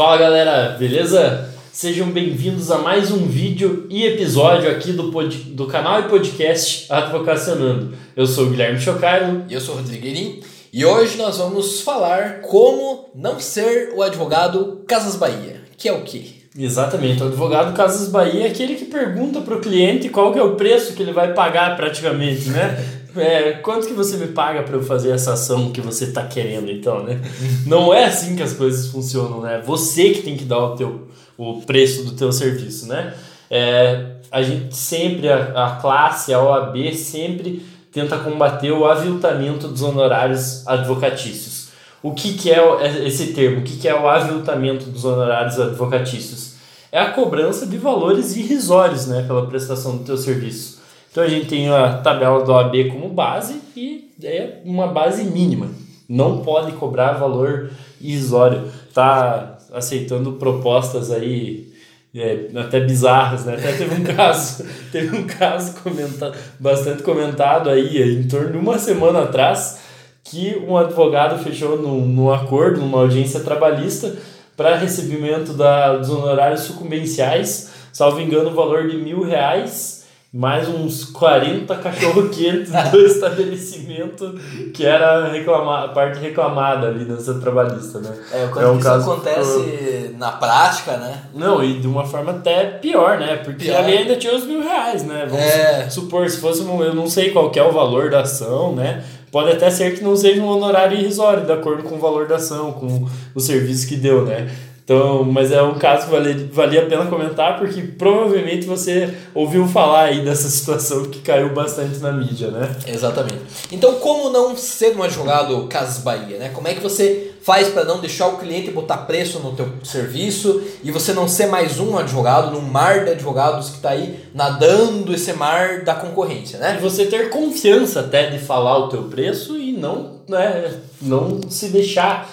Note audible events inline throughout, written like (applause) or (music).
Fala galera, beleza? Sejam bem-vindos a mais um vídeo e episódio aqui do, pod... do canal e podcast Advocacionando. Eu sou o Guilherme Chocairo. E eu sou o Rodrigo Guerin. E hoje nós vamos falar como não ser o advogado Casas Bahia. Que é o quê? Exatamente, o advogado Casas Bahia é aquele que pergunta para o cliente qual que é o preço que ele vai pagar praticamente, né? (laughs) É, quanto que você me paga para eu fazer essa ação que você está querendo, então, né? Não é assim que as coisas funcionam, né? Você que tem que dar o, teu, o preço do teu serviço, né? É, a gente sempre, a, a classe, a OAB, sempre tenta combater o aviltamento dos honorários advocatícios. O que, que é esse termo? O que, que é o aviltamento dos honorários advocatícios? É a cobrança de valores irrisórios né, pela prestação do teu serviço. Então a gente tem a tabela do OAB como base e é uma base mínima. Não pode cobrar valor irrisório. Tá aceitando propostas aí é, até bizarras, né? Até teve um (laughs) caso, teve um caso comentado, bastante comentado aí, em torno de uma semana atrás, que um advogado fechou num, num acordo, numa audiência trabalhista, para recebimento da, dos honorários sucumbenciais, salvo engano, o valor de mil reais mais uns 40 cachorro-quentes (laughs) do estabelecimento que era reclamar, a parte reclamada ali dança trabalhista, né? É, quando é um isso caso acontece na prática, né? Não, e de uma forma até pior, né? Porque pior. ali ainda tinha os mil reais, né? Vamos é. supor, se fosse um, eu não sei qual é o valor da ação, né? Pode até ser que não seja um honorário irrisório, de acordo com o valor da ação, com o serviço que deu, né? Então, mas é um caso que valia, valia a pena comentar porque provavelmente você ouviu falar aí dessa (laughs) situação que caiu bastante na mídia, né? Exatamente. Então, como não ser um advogado Casas Bahia, né? Como é que você faz para não deixar o cliente botar preço no teu serviço e você não ser mais um advogado num mar de advogados que está aí nadando esse mar da concorrência, né? E você ter confiança até de falar o teu preço e não, né, não se deixar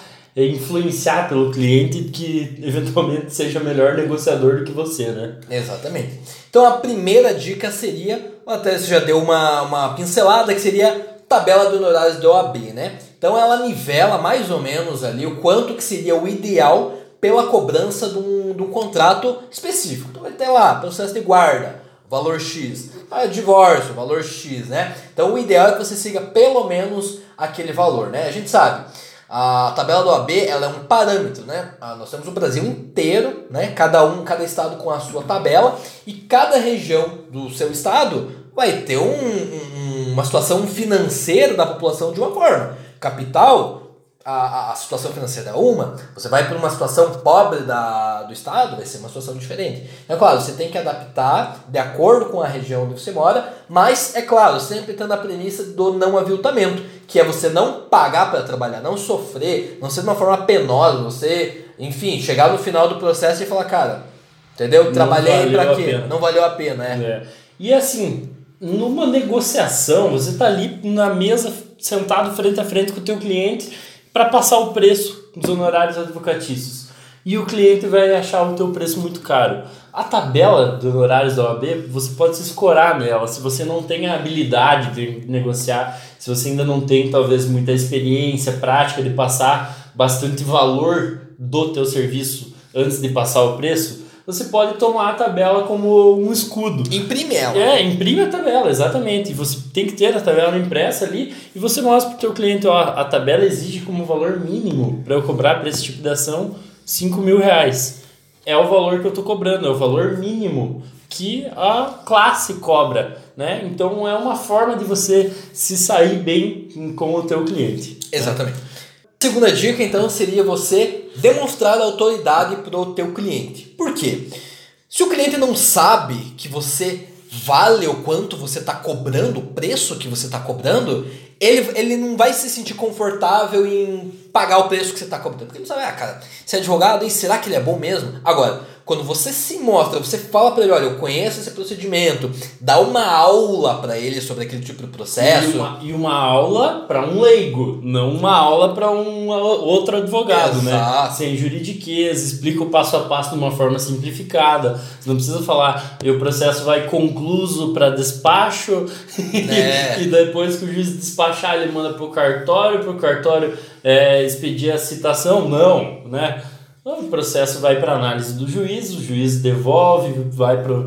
influenciar pelo cliente que eventualmente seja melhor negociador do que você, né? Exatamente. Então a primeira dica seria, até você já deu uma, uma pincelada, que seria tabela de honorários do OAB, né? Então ela nivela mais ou menos ali o quanto que seria o ideal pela cobrança de um, de um contrato específico. Então vai ter lá, processo de guarda, valor X. Ah, divórcio, valor X, né? Então o ideal é que você siga pelo menos aquele valor, né? A gente sabe a tabela do AB ela é um parâmetro, né? Ah, nós temos o Brasil inteiro, né? Cada um, cada estado com a sua tabela e cada região do seu estado vai ter um, um, uma situação financeira da população de uma forma. Capital a, a situação financeira é uma, você vai para uma situação pobre da, do estado, vai ser uma situação diferente. É claro, você tem que adaptar de acordo com a região onde você mora, mas é claro, sempre tendo a premissa do não aviltamento, que é você não pagar para trabalhar, não sofrer, não ser de uma forma penosa, você, enfim, chegar no final do processo e falar, cara, entendeu? Trabalhei para quê? Não valeu a pena, é. é. E assim, numa negociação, você está ali na mesa sentado frente a frente com o teu cliente para passar o preço dos honorários advocatícios. E o cliente vai achar o teu preço muito caro. A tabela de honorários da OAB, você pode se escorar nela. Se você não tem a habilidade de negociar, se você ainda não tem talvez muita experiência, prática de passar bastante valor do teu serviço antes de passar o preço, você pode tomar a tabela como um escudo. Imprime ela. É, imprime a tabela, exatamente. Você tem que ter a tabela impressa ali e você mostra para o teu cliente, ó, a tabela exige como valor mínimo para eu cobrar para esse tipo de ação 5 mil reais. É o valor que eu estou cobrando, é o valor mínimo que a classe cobra, né? Então é uma forma de você se sair bem com o teu cliente. Exatamente. Né? Segunda dica, então, seria você demonstrar autoridade para o teu cliente. Por quê? Se o cliente não sabe que você vale o quanto você está cobrando, o preço que você está cobrando, ele, ele não vai se sentir confortável em pagar o preço que você está cobrando. Porque não sabe, ah, cara, se é advogado, e será que ele é bom mesmo? Agora, quando você se mostra, você fala para ele, olha, eu conheço esse procedimento, dá uma aula para ele sobre aquele tipo de processo. E uma, e uma aula para um leigo, não uma aula para um outro advogado, né? Exato. né? Sem juridiquês, explica o passo a passo de uma forma simplificada. Você não precisa falar, e o processo vai concluso para despacho, (laughs) é. e depois que o juiz despachar, ele manda para o cartório, para o cartório é, expedir a citação. Não, né? O processo vai para análise do juiz, o juiz devolve, vai para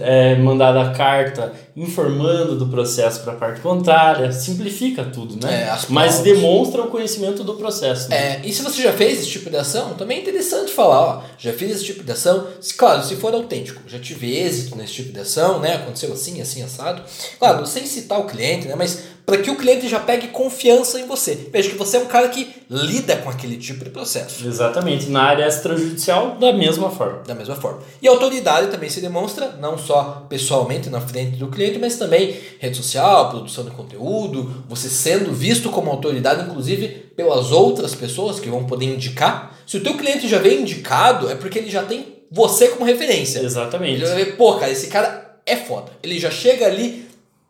é, mandada a carta informando do processo para a parte contrária, simplifica tudo, né? É, as Mas demonstra o conhecimento do processo. Né? É, e se você já fez esse tipo de ação, também é interessante falar, ó, já fiz esse tipo de ação, se- claro, se for autêntico, já tive êxito nesse tipo de ação, né, aconteceu assim, assim, assado, claro, sem citar o cliente, né, mas para que o cliente já pegue confiança em você, veja que você é um cara que lida com aquele tipo de processo. Exatamente. Na área extrajudicial, da mesma forma. Da mesma forma. E a autoridade também se demonstra não só pessoalmente na frente do cliente, mas também rede social, produção de conteúdo, você sendo visto como autoridade, inclusive pelas outras pessoas que vão poder indicar. Se o teu cliente já vem indicado, é porque ele já tem você como referência. Exatamente. Ele vai ver, pô, cara, esse cara é foda. Ele já chega ali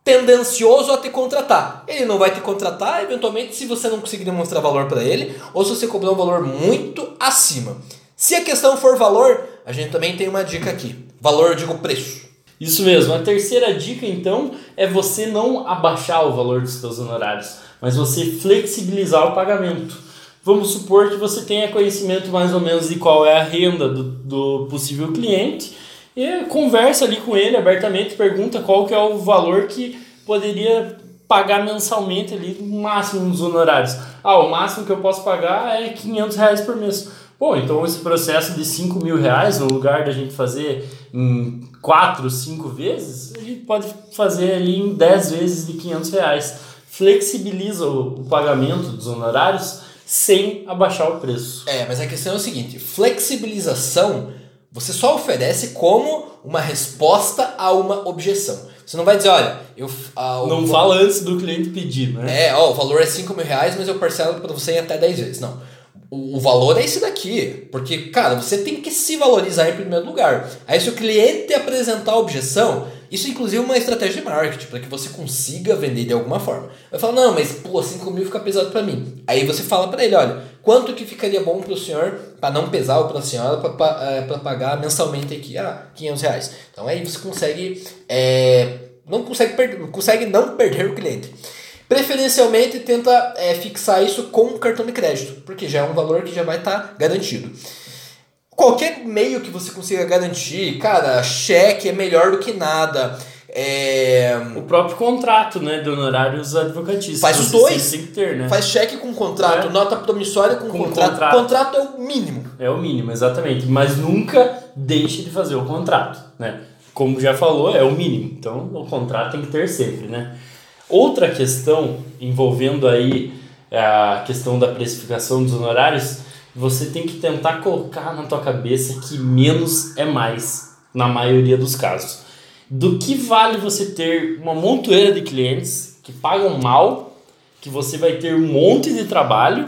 tendencioso a te contratar. Ele não vai te contratar, eventualmente, se você não conseguir demonstrar valor para ele, ou se você cobrar um valor muito acima. Se a questão for valor, a gente também tem uma dica aqui. Valor, eu digo preço. Isso mesmo. A terceira dica, então, é você não abaixar o valor dos seus honorários, mas você flexibilizar o pagamento. Vamos supor que você tenha conhecimento mais ou menos de qual é a renda do, do possível cliente e conversa ali com ele abertamente, pergunta qual que é o valor que poderia pagar mensalmente ali, no máximo dos honorários. Ah, o máximo que eu posso pagar é 500 reais por mês. Bom, então esse processo de 5 mil reais, no lugar da gente fazer em 4, 5 vezes, a gente pode fazer ali em 10 vezes de 500 reais. Flexibiliza o, o pagamento dos honorários sem abaixar o preço. É, mas a questão é o seguinte: flexibilização você só oferece como uma resposta a uma objeção. Você não vai dizer, olha, eu. ah, Não fala antes do cliente pedir, né? É, ó, o valor é 5 mil reais, mas eu parcelo para você em até 10 vezes. Não. O, o valor é esse daqui. Porque, cara, você tem que se valorizar em primeiro lugar. Aí, se o cliente apresentar objeção, isso inclusive é uma estratégia de marketing, para que você consiga vender de alguma forma. Vai falar, não, mas pô, 5 mil fica pesado para mim. Aí você fala para ele, olha, quanto que ficaria bom para o senhor, para não pesar ou para a senhora, para pagar mensalmente aqui? Ah, 500 reais. Então aí você consegue. é, não consegue, per- consegue não perder o cliente. Preferencialmente tenta é, fixar isso com um cartão de crédito, porque já é um valor que já vai estar garantido. Qualquer meio que você consiga garantir, cara, cheque é melhor do que nada. É, O próprio contrato, né, de honorários advocatícios. Faz os dois. Tem que ter, né? Faz cheque com contrato, É. nota promissória com, Com contrato. contrato. Contrato é o mínimo. É o mínimo, exatamente. Mas nunca deixe de fazer o contrato, né? Como já falou, é o mínimo. Então, o contrato tem que ter sempre, né? Outra questão envolvendo aí a questão da precificação dos honorários, você tem que tentar colocar na tua cabeça que menos é mais, na maioria dos casos. Do que vale você ter uma montoeira de clientes que pagam mal, que você vai ter um monte de trabalho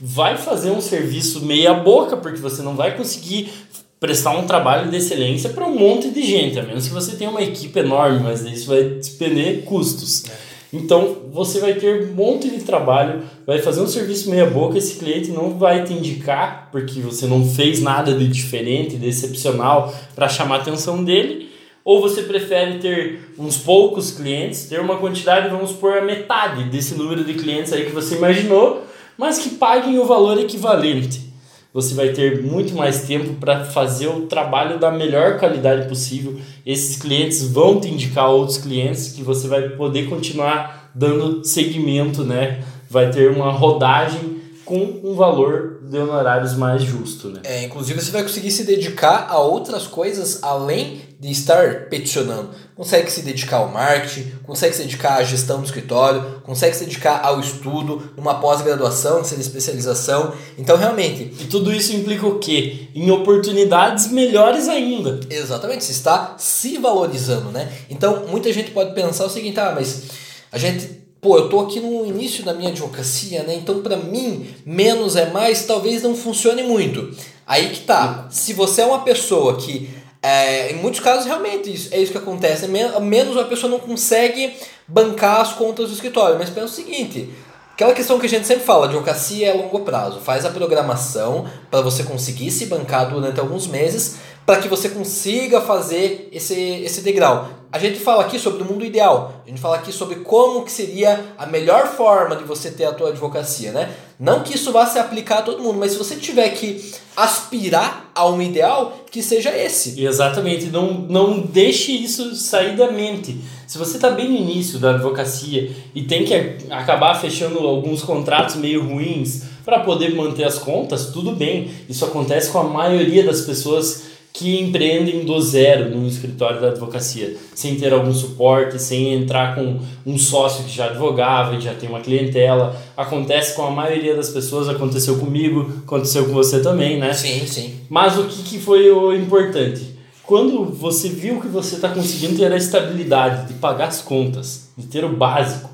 vai fazer um serviço meia boca, porque você não vai conseguir prestar um trabalho de excelência para um monte de gente, a menos que você tenha uma equipe enorme, mas isso vai despender custos. Então, você vai ter um monte de trabalho, vai fazer um serviço meia boca, esse cliente não vai te indicar, porque você não fez nada de diferente, de excepcional para chamar a atenção dele, ou você prefere ter uns poucos clientes, ter uma quantidade, vamos supor, a metade desse número de clientes aí que você imaginou, mas que paguem o valor equivalente. Você vai ter muito mais tempo para fazer o trabalho da melhor qualidade possível. Esses clientes vão te indicar outros clientes que você vai poder continuar dando seguimento, né? Vai ter uma rodagem com um valor de honorários mais justo, né? É, inclusive você vai conseguir se dedicar a outras coisas além de estar peticionando. Consegue se dedicar ao marketing, consegue se dedicar à gestão do escritório, consegue se dedicar ao estudo, numa pós-graduação, seja especialização. Então, realmente, E tudo isso implica o quê? Em oportunidades melhores ainda. Exatamente, você está se valorizando, né? Então, muita gente pode pensar o seguinte, ah, mas a gente, pô, eu tô aqui no início da minha advocacia, né? Então, para mim, menos é mais, talvez não funcione muito. Aí que tá. Se você é uma pessoa que é, em muitos casos, realmente, isso, é isso que acontece. Men- Menos uma pessoa não consegue bancar as contas do escritório. Mas pensa o seguinte: aquela questão que a gente sempre fala, advocacia é a longo prazo. Faz a programação para você conseguir se bancar durante alguns meses, para que você consiga fazer esse, esse degrau. A gente fala aqui sobre o mundo ideal. A gente fala aqui sobre como que seria a melhor forma de você ter a tua advocacia, né? Não que isso vá se aplicar a todo mundo, mas se você tiver que aspirar a um ideal, que seja esse. Exatamente, não, não deixe isso sair da mente. Se você está bem no início da advocacia e tem que acabar fechando alguns contratos meio ruins para poder manter as contas, tudo bem. Isso acontece com a maioria das pessoas que empreendem do zero no escritório da advocacia, sem ter algum suporte, sem entrar com um sócio que já advogava e já tem uma clientela. Acontece com a maioria das pessoas, aconteceu comigo, aconteceu com você também, né? Sim, sim. Mas o que, que foi o importante? Quando você viu que você está conseguindo ter a estabilidade de pagar as contas, de ter o básico,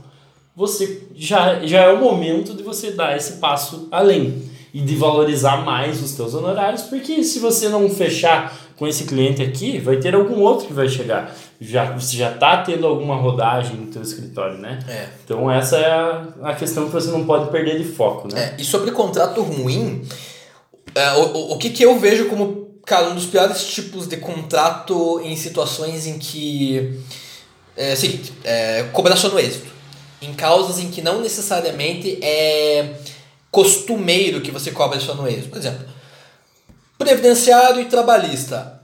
você já, já é o momento de você dar esse passo além e de valorizar mais os teus honorários, porque se você não fechar com esse cliente aqui, vai ter algum outro que vai chegar. Já, você já está tendo alguma rodagem no teu escritório, né? É. Então essa é a, a questão que você não pode perder de foco, né? É, e sobre contrato ruim, é, o, o, que, que eu vejo como, cara, um dos piores tipos de contrato em situações em que... É o seguinte, é, cobração no êxito. Em causas em que não necessariamente é costumeiro que você cobra só no êxito. Por exemplo, previdenciário e trabalhista.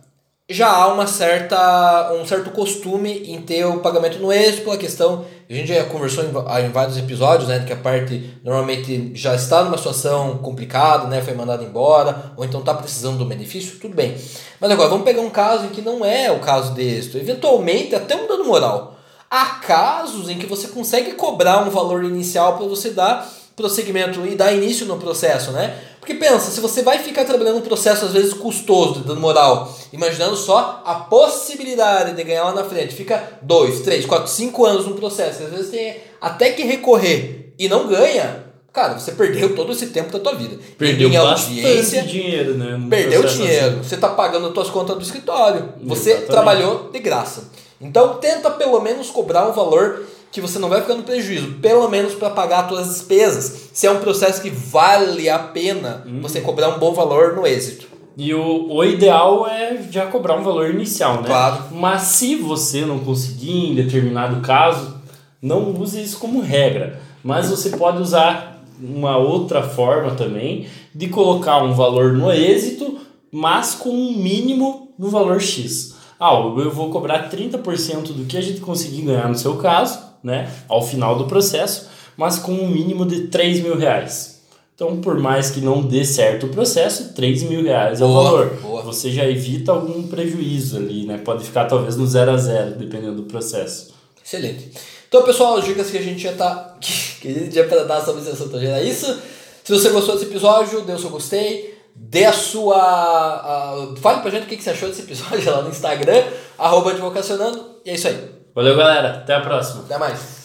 Já há uma certa, um certo costume em ter o pagamento no êxito pela questão. A gente já conversou em, em vários episódios, né? Que a parte normalmente já está numa situação complicada, né? Foi mandada embora, ou então está precisando do benefício, tudo bem. Mas agora, vamos pegar um caso em que não é o caso de êxito. Eventualmente, até um dano moral. Há casos em que você consegue cobrar um valor inicial para você dar prosseguimento e dar início no processo, né? Porque pensa, se você vai ficar trabalhando um processo às vezes custoso, dando moral, imaginando só a possibilidade de ganhar lá na frente, fica dois, três, quatro, cinco anos no processo, às vezes tem até que recorrer e não ganha, cara, você perdeu todo esse tempo da tua vida. Perdeu bastante dinheiro, né? Perdeu dinheiro. Assim. Você está pagando as tuas contas do escritório. Você Exatamente. trabalhou de graça. Então tenta pelo menos cobrar um valor que você não vai ficar no prejuízo, pelo menos para pagar as suas despesas, se é um processo que vale a pena uhum. você cobrar um bom valor no êxito. E o, o ideal é já cobrar um valor inicial, né? Claro. Mas se você não conseguir em determinado caso, não use isso como regra. Mas você pode usar uma outra forma também de colocar um valor no êxito, mas com um mínimo no valor X. Ah, eu vou cobrar 30% do que a gente conseguir ganhar no seu caso, né, ao final do processo, mas com um mínimo de 3 mil reais. Então, por mais que não dê certo o processo, 3 mil reais é o valor. Boa. Você já evita algum prejuízo ali, né? Pode ficar talvez no zero a zero, dependendo do processo. Excelente. Então, pessoal, as dicas que a gente já tá. (laughs) que a gente já para dar sobre esse assunto já é isso. Se você gostou desse episódio, dê o seu gostei. Dê a sua. Uh, fale pra gente o que você achou desse episódio (laughs) lá no Instagram, arroba advocacionando. E é isso aí. Valeu, galera. Até a próxima. Até mais.